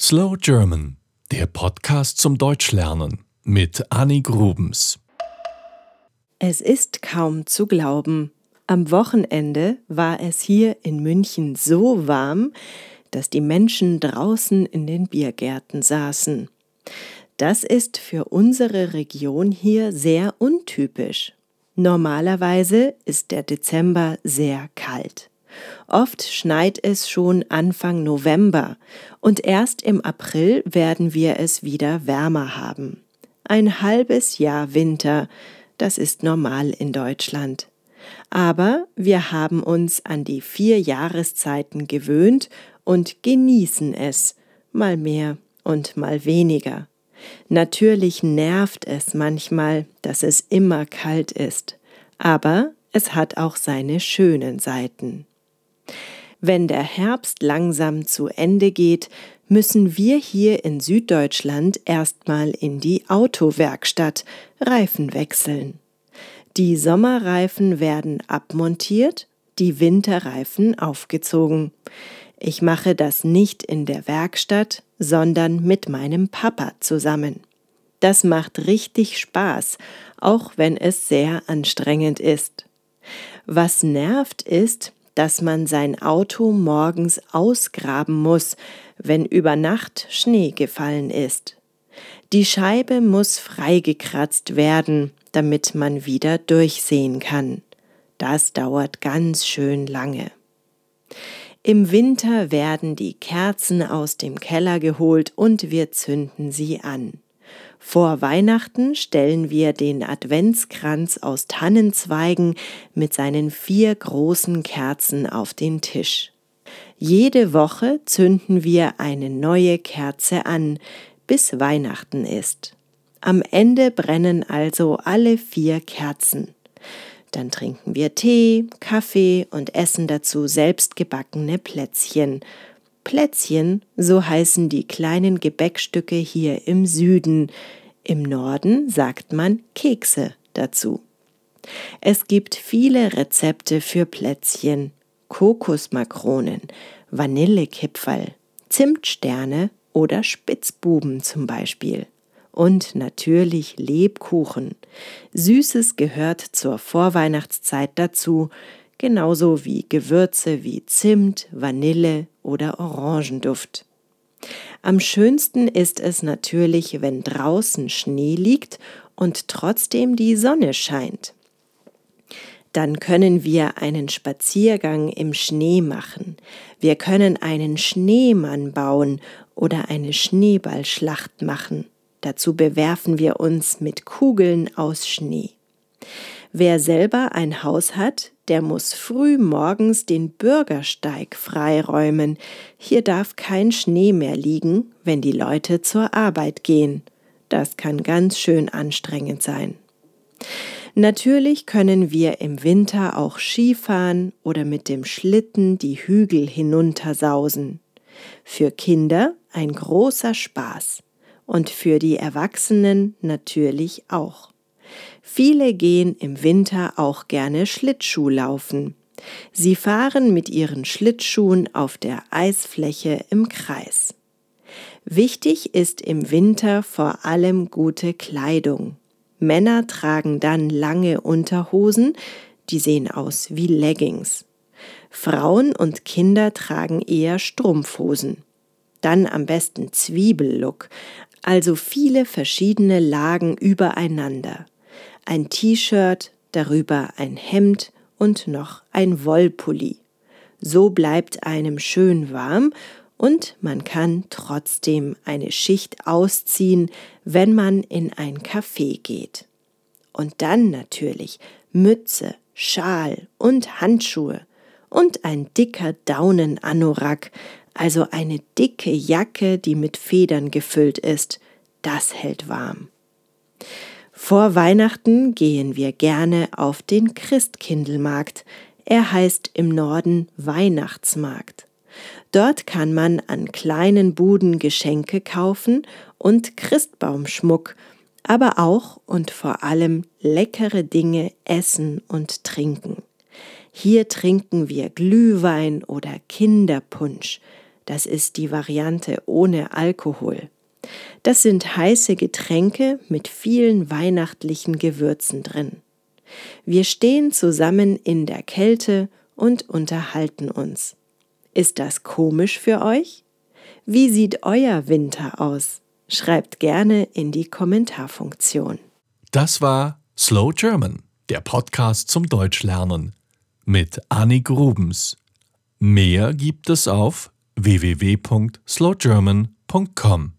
Slow German, der Podcast zum Deutschlernen mit Annie Grubens. Es ist kaum zu glauben. Am Wochenende war es hier in München so warm, dass die Menschen draußen in den Biergärten saßen. Das ist für unsere Region hier sehr untypisch. Normalerweise ist der Dezember sehr kalt. Oft schneit es schon Anfang November und erst im April werden wir es wieder wärmer haben. Ein halbes Jahr Winter, das ist normal in Deutschland. Aber wir haben uns an die vier Jahreszeiten gewöhnt und genießen es, mal mehr und mal weniger. Natürlich nervt es manchmal, dass es immer kalt ist, aber es hat auch seine schönen Seiten. Wenn der Herbst langsam zu Ende geht, müssen wir hier in Süddeutschland erstmal in die Autowerkstatt Reifen wechseln. Die Sommerreifen werden abmontiert, die Winterreifen aufgezogen. Ich mache das nicht in der Werkstatt, sondern mit meinem Papa zusammen. Das macht richtig Spaß, auch wenn es sehr anstrengend ist. Was nervt ist, dass man sein Auto morgens ausgraben muss, wenn über Nacht Schnee gefallen ist. Die Scheibe muss freigekratzt werden, damit man wieder durchsehen kann. Das dauert ganz schön lange. Im Winter werden die Kerzen aus dem Keller geholt und wir zünden sie an. Vor Weihnachten stellen wir den Adventskranz aus Tannenzweigen mit seinen vier großen Kerzen auf den Tisch. Jede Woche zünden wir eine neue Kerze an, bis Weihnachten ist. Am Ende brennen also alle vier Kerzen. Dann trinken wir Tee, Kaffee und essen dazu selbstgebackene Plätzchen Plätzchen, so heißen die kleinen Gebäckstücke hier im Süden. Im Norden sagt man Kekse dazu. Es gibt viele Rezepte für Plätzchen, Kokosmakronen, Vanillekipferl, Zimtsterne oder Spitzbuben zum Beispiel. Und natürlich Lebkuchen. Süßes gehört zur Vorweihnachtszeit dazu, genauso wie Gewürze wie Zimt, Vanille oder Orangenduft. Am schönsten ist es natürlich, wenn draußen Schnee liegt und trotzdem die Sonne scheint. Dann können wir einen Spaziergang im Schnee machen. Wir können einen Schneemann bauen oder eine Schneeballschlacht machen. Dazu bewerfen wir uns mit Kugeln aus Schnee. Wer selber ein Haus hat, der muss früh morgens den Bürgersteig freiräumen. Hier darf kein Schnee mehr liegen, wenn die Leute zur Arbeit gehen. Das kann ganz schön anstrengend sein. Natürlich können wir im Winter auch Skifahren oder mit dem Schlitten die Hügel hinuntersausen. Für Kinder ein großer Spaß und für die Erwachsenen natürlich auch. Viele gehen im Winter auch gerne Schlittschuh laufen. Sie fahren mit ihren Schlittschuhen auf der Eisfläche im Kreis. Wichtig ist im Winter vor allem gute Kleidung. Männer tragen dann lange Unterhosen, die sehen aus wie Leggings. Frauen und Kinder tragen eher Strumpfhosen. Dann am besten Zwiebellook, also viele verschiedene Lagen übereinander ein T-Shirt, darüber ein Hemd und noch ein Wollpulli. So bleibt einem schön warm und man kann trotzdem eine Schicht ausziehen, wenn man in ein Café geht. Und dann natürlich Mütze, Schal und Handschuhe und ein dicker Daunenanorak, also eine dicke Jacke, die mit Federn gefüllt ist. Das hält warm. Vor Weihnachten gehen wir gerne auf den Christkindlmarkt. Er heißt im Norden Weihnachtsmarkt. Dort kann man an kleinen Buden Geschenke kaufen und Christbaumschmuck, aber auch und vor allem leckere Dinge essen und trinken. Hier trinken wir Glühwein oder Kinderpunsch. Das ist die Variante ohne Alkohol. Das sind heiße Getränke mit vielen weihnachtlichen Gewürzen drin. Wir stehen zusammen in der Kälte und unterhalten uns. Ist das komisch für euch? Wie sieht euer Winter aus? Schreibt gerne in die Kommentarfunktion. Das war Slow German, der Podcast zum Deutschlernen mit Annik Grubens. Mehr gibt es auf www.slowgerman.com.